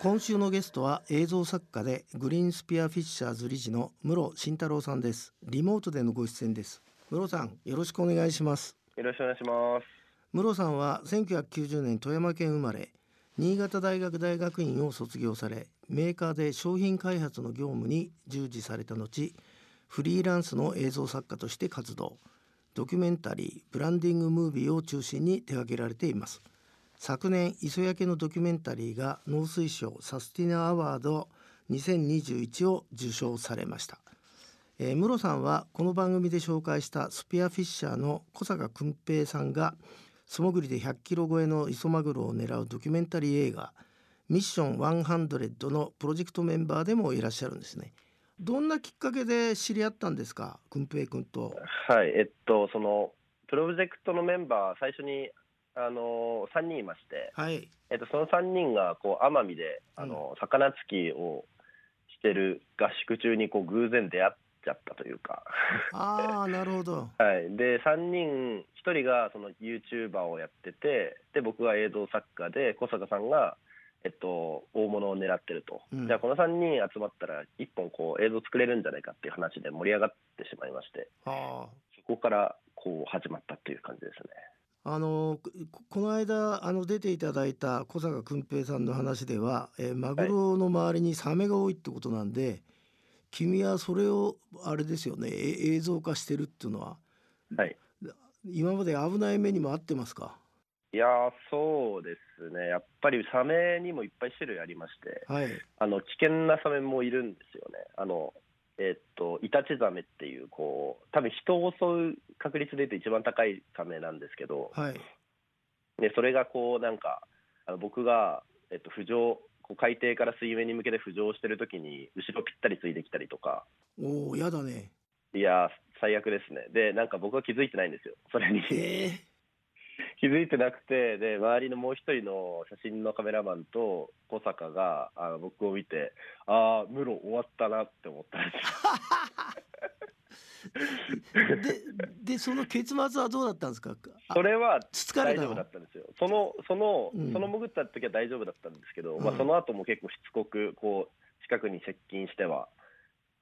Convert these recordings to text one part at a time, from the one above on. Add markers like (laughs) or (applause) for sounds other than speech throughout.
今週のゲストは映像作家でグリーンスピアフィッシャーズ理事の室慎太郎さんです。リモートでのご出演です。室さんよろしくお願いします。よろしくお願いします。室さんは1990年富山県生まれ。新潟大学大学院を卒業されメーカーで商品開発の業務に従事された後フリーランスの映像作家として活動ドキュメンタリーブランディングムービーを中心に手掛けられています。昨年磯焼けのドキュメンタリーが農水省サスティナアワード2021を受賞されました。えー、室さんはこの番組で紹介したスピアフィッシャーの小坂訓平さんが素潜りで100キロ超えの磯マグロを狙うドキュメンタリー映画ミッション100のプロジェクトメンバーでもいらっしゃるんですね。どんなきっかけで知り合ったんですか？訓平君と。はい、えっと、そのプロジェクトのメンバー、最初にあの3人いまして、はい。えっと、その3人がこう奄美であの、魚つきをしてる合宿中にこう偶然出会っちゃったというか、ああなるほど。(laughs) はい、で3人、1人がその YouTuber をやってて、で僕は映像作家で、小坂さんが、えっと、大物を狙ってると、うんじゃあこの3人集まったら、1本こう映像作れるんじゃないかっていう話で盛り上がってしまいまして。はそこからこう始まったっていう感じですね。ああのここの間あの出ていただいた小坂訓平さんの話では、えーマグロの周りにサメが多いってことなんで、君はそれをあれですよねえ映像化してるっていうのははい。今まで危ない目にもあってますか？いやーそうですね。やっぱりサメにもいっぱい種類ありまして、はいあの危険なサメもいるんですよね。あのえっとイタチザメっていうこう多分人を襲う確率で言うと一番高いサメなんですけど、はいでそれがこうなんかあの僕がえっと浮上こう海底から水面に向けて浮上してる時に後ろぴったりついてきたりとか。おおやだねいやー最悪ですね。でなんか僕は気づいてないんですよ。それに。え気づいてなくてで周りのもう一人の写真のカメラマンと小坂があの僕を見てああムロ終わったなって思ったんですよ。ー、ででその結末はどうだったんですか？あそれは大丈夫だったんですよ。そのその、うん。その潜った時は大丈夫だったんですけど、まあ、うんその後も結構しつこくこう近くに接近しては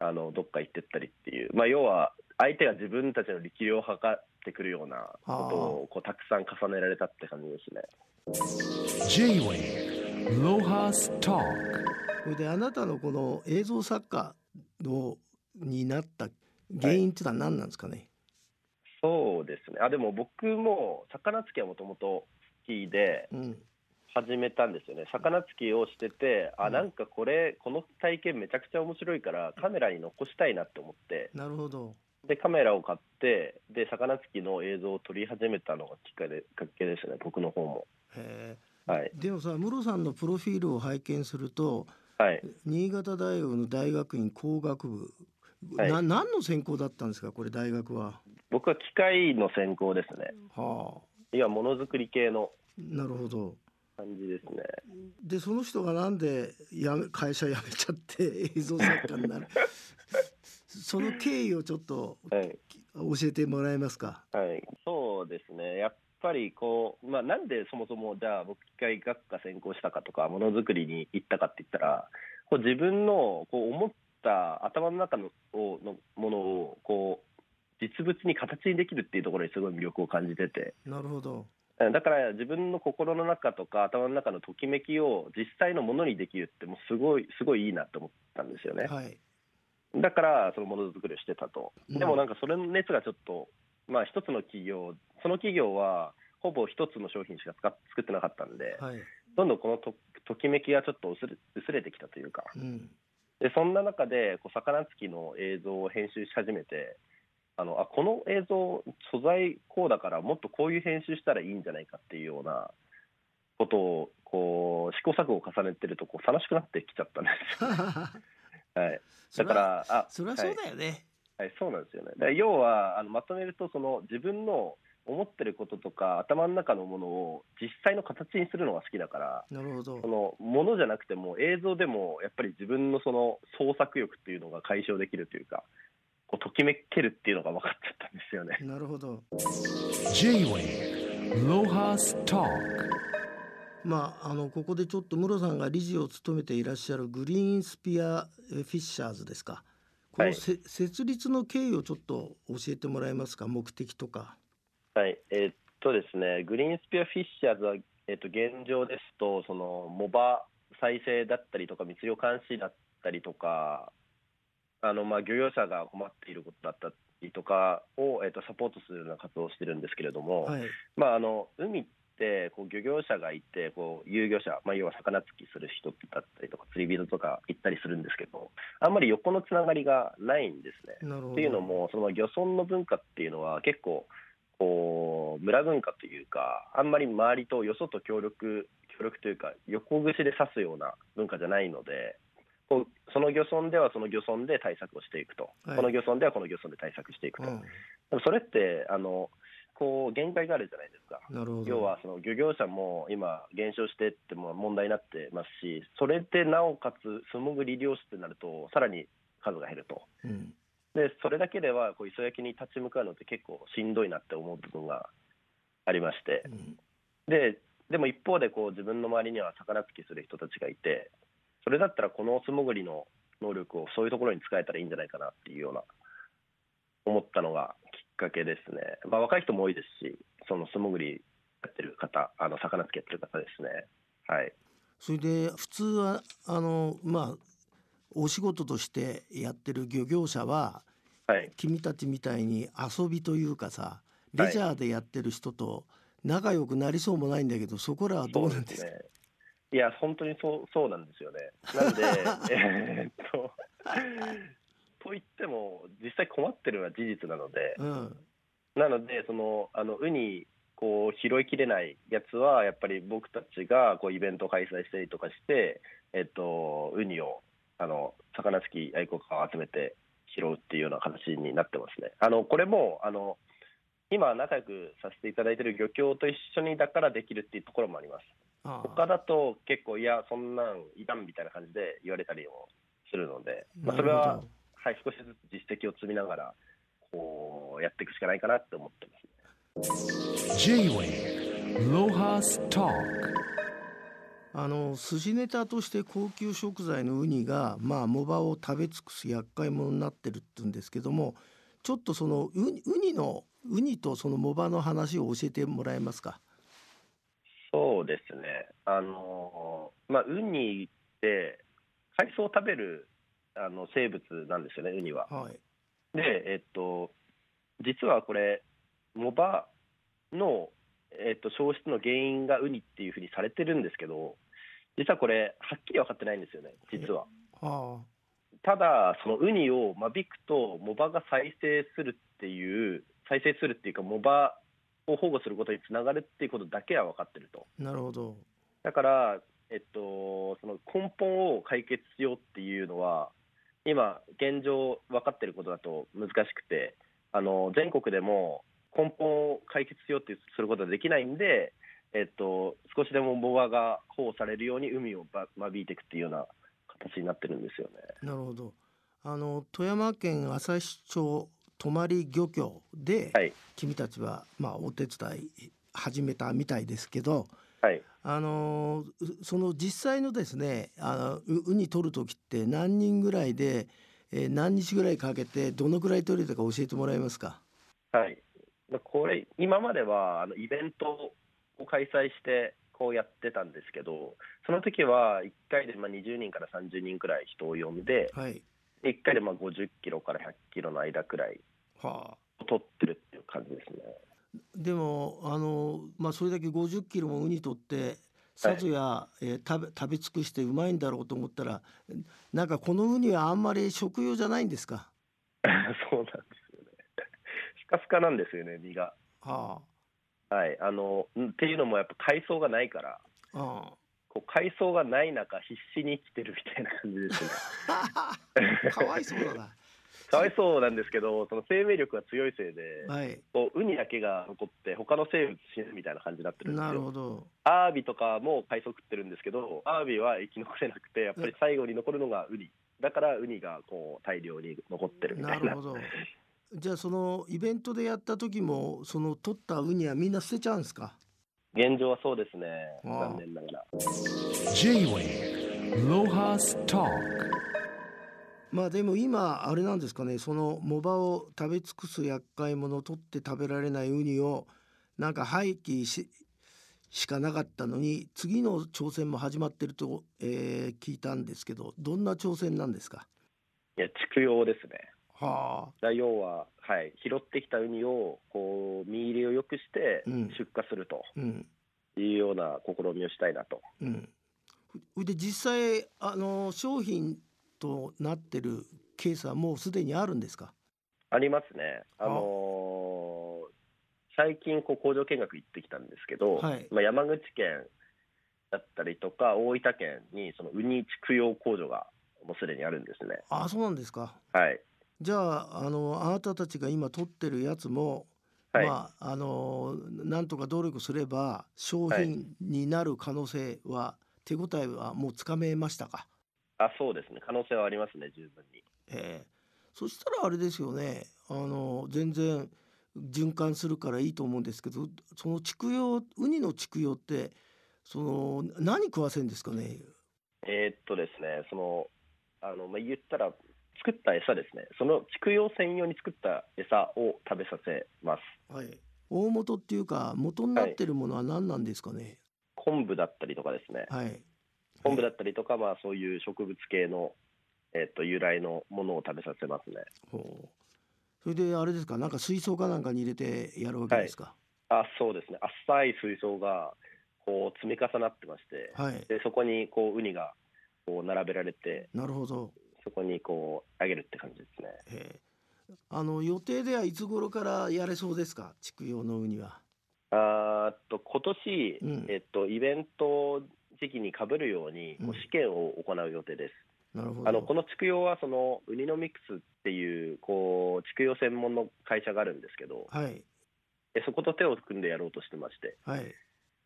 あのどっか行ってったりっていう、まあ、要は相手が自分たちの力量を測ってくるようなことをこうたくさん重ねられたって感じですね。J-Way ロハストそれであなたのこの映像作家のになった原因っていうのは何なんですかね、そうですね。あでも僕も魚つきはもともと好きでうん始めたんですよね。魚つきをしてて、うんあなんかこれこの体験めちゃくちゃ面白いからカメラに残したいなって思って、なるほどでカメラを買ってで魚つきの映像を撮り始めたのがきっかけですね。僕の方も。へはいえでもさ室さんのプロフィールを拝見するとはい。新潟大学の大学院工学部、はいな何の専攻だったんですかこれ大学は？僕は機械の専攻ですね。はあいやものづくり系のなるほど感じですね。でその人がなんでやめ会社辞めちゃって (laughs) 映像作家になる？その経緯をちょっとはい。教えてもらえますか？はい、そうですね、やっぱりこう、まあ、なんでそもそも、じゃあ、僕、機械学科専攻したかとか、ものづくりに行ったかって言ったら、こう自分のこう思った頭の中のをのものをこう実物に形にできるっていうところにすごい魅力を感じてて、なるほど。だから自分の心の中とか頭の中のときめきを実際のものにできるって、もうすごい、すごいいいなと思ったんですよね。はいだからそのものづくりをしてたと、うん。でもなんかそれの熱がちょっと、まあ、一つの企業、その企業はほぼ一つの商品しか作ってなかったんで、はい。どんどんこのとときめきがちょっと薄れ薄れてきたというか、うん。でそんな中でこう魚つきの映像を編集し始めて、あのあこの映像、素材こうだから、もっとこういう編集したらいいんじゃないかっていうようなことをこう試行錯誤を重ねてるとこう楽しくなってきちゃったんですよ。(laughs) はい、だから、あそりゃそうだよね、はい、そうなんですよね。要はあのまとめるとその自分の思ってることとか頭の中のものを実際の形にするのが好きだからなるほど。そのものじゃなくても映像でもやっぱり自分のその創作欲っていうのが解消できるというかこうときめけるっていうのが分かっちゃったんですよね。なるほど。J-Way Lohas Talk まあ、あのここでちょっと室さんが理事を務めていらっしゃるグリーンスピアフィッシャーズですか。このせ、設立の経緯をちょっと教えてもらえますか目的とか。はい。えーっとですねグリーンスピアフィッシャーズは、えーっと現状ですとそのモバ再生だったりとか密漁監視だったりとかあのまあ漁業者が困っていることだったりとかを、えーっとサポートするような活動をしてるんですけれども、はい、まあ、あの海ってこう漁業者がいてこう遊漁者、まあ、要は魚釣きする人だったりとか釣り人とか行ったりするんですけどあんまり横のつながりがないんですね。っていうのもその漁村の文化っていうのは結構こう村文化というかあんまり周りとよそと協力協力というか横串で刺すような文化じゃないのでこうその漁村ではその漁村で対策をしていくと、はい。この漁村ではこの漁村で対策していくと、うん、それってあのこう限界があるじゃないですか。なるほど。要はその漁業者も今、減少してっても問題になってますし、それでなおかつ素潜り漁師ってなると、さらに数が減ると、うん、でそれだけではこう磯焼きに立ち向かうのって結構しんどいなって思う部分がありましてう、ん、ででも一方でこう自分の周りには魚釣きする人たちがいて、それだったらこの素潜りの能力をそういうところに使えたらいいんじゃないかなっていうような、思ったのがかけですね。まあ、若い人も多いですし、その素潜りやってる方、あの魚釣きやってる方ですね。はい。それで普通はあのまあお仕事としてやってる漁業者ははい。君たちみたいに遊びというかさレジャーでやってる人と仲良くなりそうもないんだけどそこらはどうなんですか？ね。いや、本当にそうそうなんですよね。なんで、(laughs) えーっと、と言っても、実際困ってるのは事実なので、うん。なので、そのあのウニこう拾いきれないやつは、やっぱり僕たちがこうイベントを開催したりとかして、えっと、ウニをあの魚好き愛好家を集めて拾うっていうような形になってますね。あのこれもあの今、仲良くさせていただいている漁協と一緒にだからできるっていうところもあります。あ他だと結構、いや、そんなんいらんみたいな感じで言われたりもするので、まあ、それははい、少しずつ実績を積みながら、こうやっていくしかないかなって思ってますね。J-Wave Lohas Talk あの寿司ネタとして高級食材のウニがまあ藻場を食べ尽くす厄介者になってるって言うんですけどもちょっとそのウニウニのウニとその藻場の話を教えてもらえますか？そうですね、あのまあ、ウニって海藻を食べるあの生物なんですよね、ウニは。はいで、えっと、実はこれ、藻場の、えっと、消失の原因がウニっていうふうにされてるんですけど、実はこれ、はっきり分かってないんですよね、実は。はただ、そのウニを間引くと、藻場が再生するっていう、再生するっていうか、藻場を保護することにつながるっていうことだけは分かってると。あなるほどだから、えっと、その根本を解決しようっていうのは、今、現状分かってることだと難しくて、あの全国でも根本を解決しようってすることはできないんで、えっと、少しでも藻場が保護されるように海をば間引いていくっていうような形になってるんですよね。なるほど。あの富山県朝日町泊漁協で、はい、君たちはまあお手伝い始めたみたいですけどはい、あのうその実際のですねあのウウニ取る時って何人ぐらいで、えー何日ぐらいかけてどのぐらい取れたか教えてもらえますか？はい、まあこれ、今まではあのイベントを開催して、こうやってたんですけど、その時は1回でまあ20人から30人くらい人を呼んで、はい。1回でまあ50キロから100キロの間くらいはあ。取ってるっていう感じですね。でもあの、まあ、それだけ50キロもウニ取ってさぞや、えー食べ食べ尽くしてうまいんだろうと思ったらなんかこのウニはあんまり食用じゃないんですか？(laughs) そうなんですよね。(laughs) スカスカなんですよね、身が。ははい、あのんっていうのもやっぱ海藻がないから、ああこう海藻がない中、必死に生きてるみたいな感じですね。あ (laughs) かわいそうだなかわいそうなんですけど、その生命力が強いせいで、はいこうウニだけが残って、他の生物死ぬみたいな感じになってるんですなるよ。ほどアワビとかも海藻食ってるんですけど、アワビは生き残れなくて、やっぱり最後に残るのがウニ。だからウニがこう大量に残ってるみたな。ないるほどじゃあそのイベントでやった時もその取ったウニはみんな捨てちゃうんですか？現状はそうですね、ああ残念ながら。J-Wave Lohas Talk まあでも今あれなんですかねその藻場を食べ尽くす厄介者を取って食べられないウニをなんか廃棄ししかなかったのに次の挑戦も始まってると、えー聞いたんですけどどんな挑戦なんですか？いや、畜養ですね。はあ。要は、はい、拾ってきたウニをこう身入りを良くしてうん。出荷すると。うん。いうような試みをしたいなと。うん。それで実際あの商品となってるケースはもうすでにあるんですか？ありますね。あ。のー最近こう工場見学行ってきたんですけど、はい。まあ、山口県だったりとか大分県にそのウニ畜養工場がもうすでにあるんですね。あそうなんですか。はい。じゃああのあなたたちが今取ってるやつも、はい。まああのなんとか努力すれば商品になる可能性は、手応えはもうつかめましたか、あ、そうですね。可能性はありますね、十分に。ええそしたらあれですよねあの全然循環するからいいと思うんですけどその畜養ウニの畜養ってその何食わせるんですかね？えーっとですね、その、あの、まあ、言ったら、作った餌ですね。その畜養専用に作った餌を食べさせます。はい大元っていうか元になってるものは何なんですかね？昆布だったりとかですね。はい、昆布だったりとか、まあ、そういう植物系の、えーっと由来のものを食べさせますね。ほう。それであれですか？なんか水槽かなんかに入れてやるわけですか？あそうですね、浅い水槽がこう積み重なってまして、はい、でそこにこうウニがこう並べられて、なるほど。そこにこうあげるって感じですね。ええ。あの予定ではいつ頃からやれそうですか？畜養のウニは。あと今年、うん。えっとイベント時期にかぶるようにこうん。う試験を行う予定です。なるほど。あのこの畜養はそのウニノミクスっていうこう畜養専門の会社があるんですけど、はい。でそこと手を組んでやろうとしてまして。はい。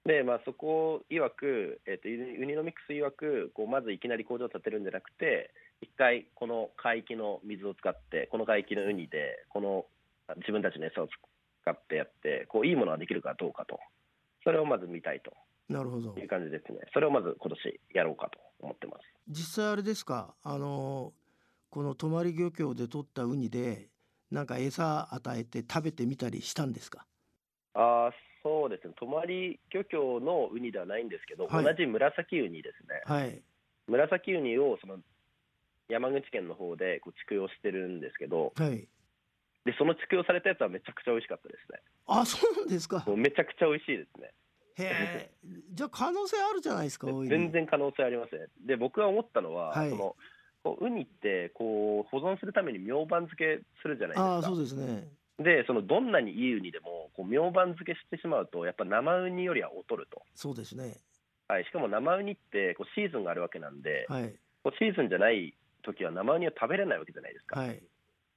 でまあ、そこ曰く、えっとユニノミクス曰くこうまずいきなり工場を建てるんじゃなくて一回この海域の水を使ってこの海域のウニでこのあ自分たちの餌を使ってやってこういいものができるかどうかと。それをまず見たいとなるほど。いう感じですね。それをまず今年やろうかと思ってます。実際あれですか？あのこの泊漁協で取ったウニでなんか餌与えて食べてみたりしたんですか？あーそうですね。泊漁協のウニではないんですけど、はい。同じ紫ウニですね。はい。紫ウニをその山口県の方でこう畜養してるんですけどはい。でその畜養されたやつはめちゃくちゃ美味しかったですね。あそうなんですか。めちゃくちゃ美味しいですねへえじゃあ可能性あるじゃないですか全然可能性ありますね。で僕が思ったのは、はい。そのこうウニってこう保存するために明板漬けするじゃないですか。ああそうですね。でそのどんなにいいウニでもこう明板漬けしてしまうとやっぱ生ウニよりは劣ると、そうですね。はい、しかも生ウニってこうシーズンがあるわけなんで、はい。こうシーズンじゃない時は生ウニは食べれないわけじゃないですか、はい。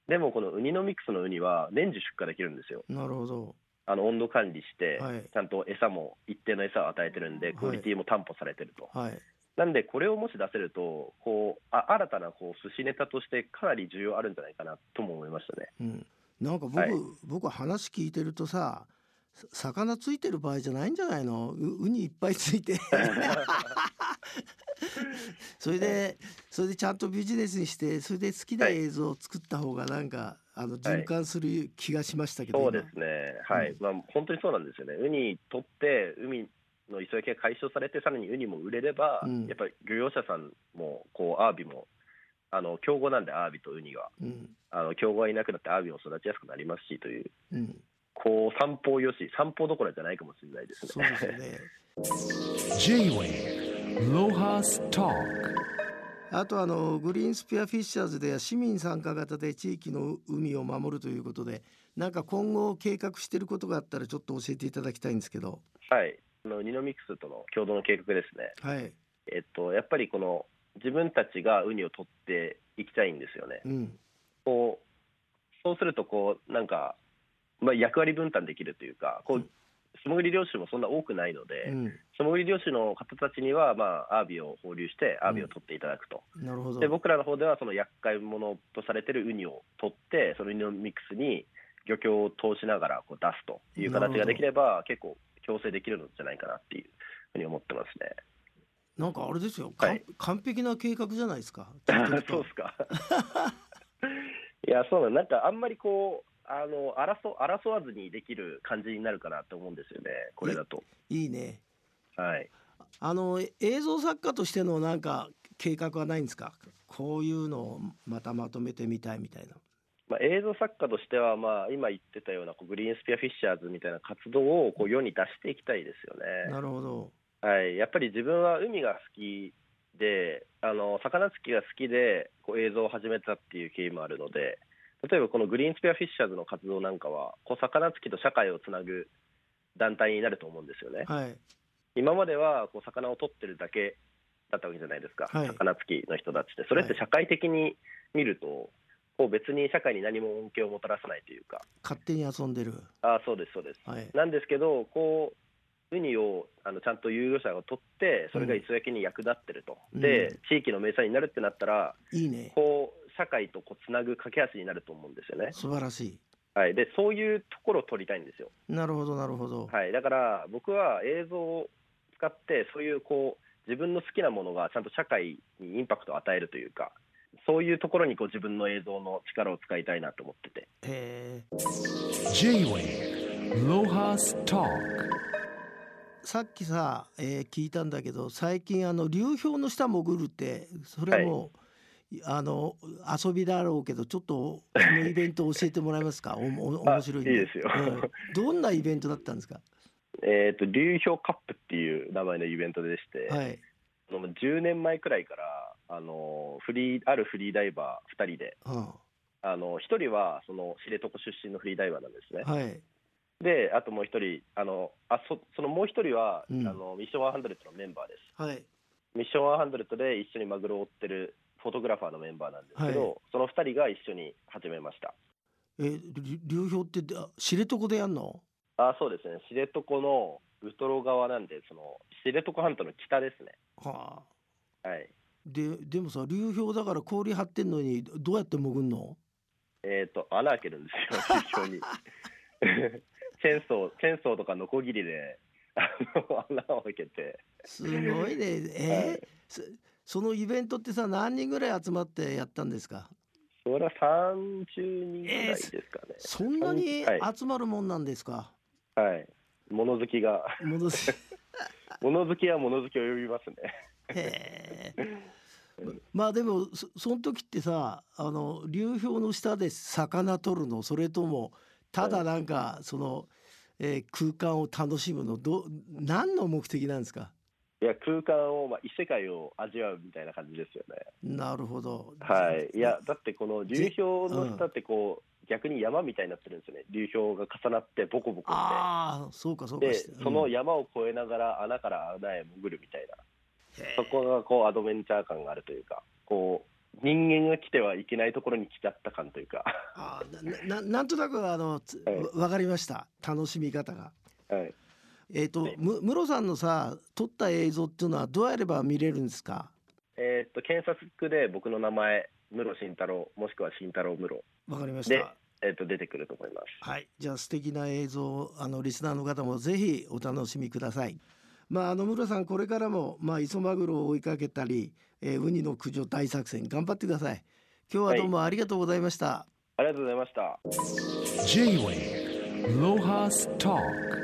でもこのウニノミクスのウニは年中出荷できるんですよ。なるほどあの温度管理して、はい。ちゃんと餌も一定の餌を与えてるんでクオリティも担保されてると、はい。なんでこれをもし出せるとこうあ新たなこう寿司ネタとしてかなり需要あるんじゃないかなとも思いましたね。うん。なんか僕、はい。僕は話聞いてるとささ魚ついてる場合じゃないんじゃないの？うウニいっぱいついて (laughs) (laughs) それでそれでちゃんとビジネスにしてそれで好きなはい映像を作った方がなんか、あの循環する気がしましたけど、そう今ですね、はい、うん。まあ、本当にそうなんですよね、ウニ取って、海の磯焼きが解消されて、さらにウニも売れれば、うん。やっぱり漁業者さんも、こうアワビも、あの競合なんで、アワビとウニが、うん。あの競合がいなくなって、アワビも育ちやすくなりますしという、うん、こう三方よし、三方どころじゃないかもしれないですね。そうですよね (laughs) あとあのグリーンスピアフィッシャーズでは市民参加型で地域の海を守るということでなんか今後計画していることがあったらちょっと教えていただきたいんですけど。はい、あのニノミクスとの共同の計画ですね、はい。えっと、やっぱりこの自分たちがウニを取っていきたいんですよね。うん。こうそうするとこうなんか、まあ、役割分担できるというかこううん素潜り漁師もそんな多くないので、うん。素潜り漁師の方たちには、まあ、アワビを放流してアワビを取っていただくと、なるほど。で僕らの方ではその厄介者とされてるウニを取ってそのウニのミックスに漁協を通しながらこう出すという形ができれば結構調整できるのじゃないかなっていうふうに思ってますね。なんかあれですよ、はい。完璧な計画じゃないですか。(laughs) そうですか。(laughs) いや、そうなん、なんかあんまりこう、あの争争わずにできる感じになるかなと思うんですよね、これだと。いいね。はい、あのえ映像作家としてのなんか計画はないんですか？こういうのをまたまとめてみたいみたいな。まあ、映像作家としては、まあ、今言ってたようなこうグリーンスピアフィッシャーズみたいな活動をこう世に出していきたいですよね。なるほど。はい、やっぱり自分は海が好きで、あの魚釣りが好きでこう映像を始めたっていう経緯もあるので、例えばこのグリーンスピアフィッシャーズの活動なんかは、こう魚釣りと社会をつなぐ団体になると思うんですよね。はい。今まではこう魚を取ってるだけだったわけじゃないですか、はい魚付きの人たちって、それって社会的に見ると、こう別に社会に何も恩恵をもたらさないというか、勝手に遊んでる。ああ、そうです、そうです。はい。なんですけど、こうウニをあのちゃんと有料者が取って、それが磯焼きに役立ってると、うんで地域の名産になるってなったら、いいね。こう社会とこうつなぐ架け橋になると思うんですよね、素晴らしはい、でそういうところを取りたいんですよ。い。なるほどなるほど。はい、だから僕は映像を使って、そういうこう自分の好きなものがちゃんと社会にインパクトを与えるというか、そういうところにこう自分の映像の力を使いたいなと思ってて、へさっきさ、えー聞いたんだけど最近あの流氷の下潜るってそれも、あの遊びだろうけどちょっと (laughs) そのイベント教えてもらえますか？おも面白いいいですよ。うんどんなイベントだったんですか？えー、と流氷カップっていう名前のイベントでして、はい。あの10年前くらいからあのフリーあるフリーダイバー2人で、はあ。の1人はその知床出身のフリーダイバーなんですね。あはい。で、あともう1人、あのあそそのもう1人は、うん。あのミッション100のメンバーです。はい。ミッション100で一緒にマグロを追ってるフォトグラファーのメンバーなんですけど、はい。その2人が一緒に始めました。え流流氷ってあ知床でやんの？あそうですね、知床のウトロ側なんで、その知床半島の北ですね。はあ。はい。ででもさ流氷だから氷張ってんのにどうやって潜んの？えっ、と、穴開けるんですよ、(laughs) 流氷に。(laughs) チェーンソー、チェーンソーとかノコギリで、穴を開けて、すごいね。えー？はいそそのイベントってさ何人ぐらい集まってやったんですか？それは30人ぐらいですかね。そんなにはい。集まるもんなんですか、はい。物好きが、戻す (laughs) 物好きは物好きを呼びますね。へえまあでもそその時ってさあの流氷の下で魚取るの？それともただなんかその、えー空間を楽しむの？ど何の目的なんですか？いや、空間を、まあ、異世界を味わうみたいな感じですよね。なるほどはい。いや、だってこの流氷の下ってこう、逆に山みたいになってるんですよね。流氷が重なってボコボコって。ああそうかそうかでして、そのうん山を越えながら穴から穴へ潜るみたいな。そこがこうアドベンチャー感があるというか、こう人間が来てはいけないところに来ちゃった感というか、あーなななんとなくあのつ (laughs) はいわわかりました楽しみ方が。はい、えっ、と、はいむムロさんのさ撮った映像っていうのはどうやれば見れるんですか？えーっと検索で僕の名前、室慎太郎、もしくは慎太郎室わかりましでた。、えーっと出てくると思います。はい、じゃあ素敵な映像をあのリスナーの方もぜひお楽しみください。まああの室さんこれからもまあ磯マグロを追いかけたり、えーウニの駆除大作戦頑張ってください。今日はどうもありがとうございました。ありがとうございました。J-Wave Lohas Talk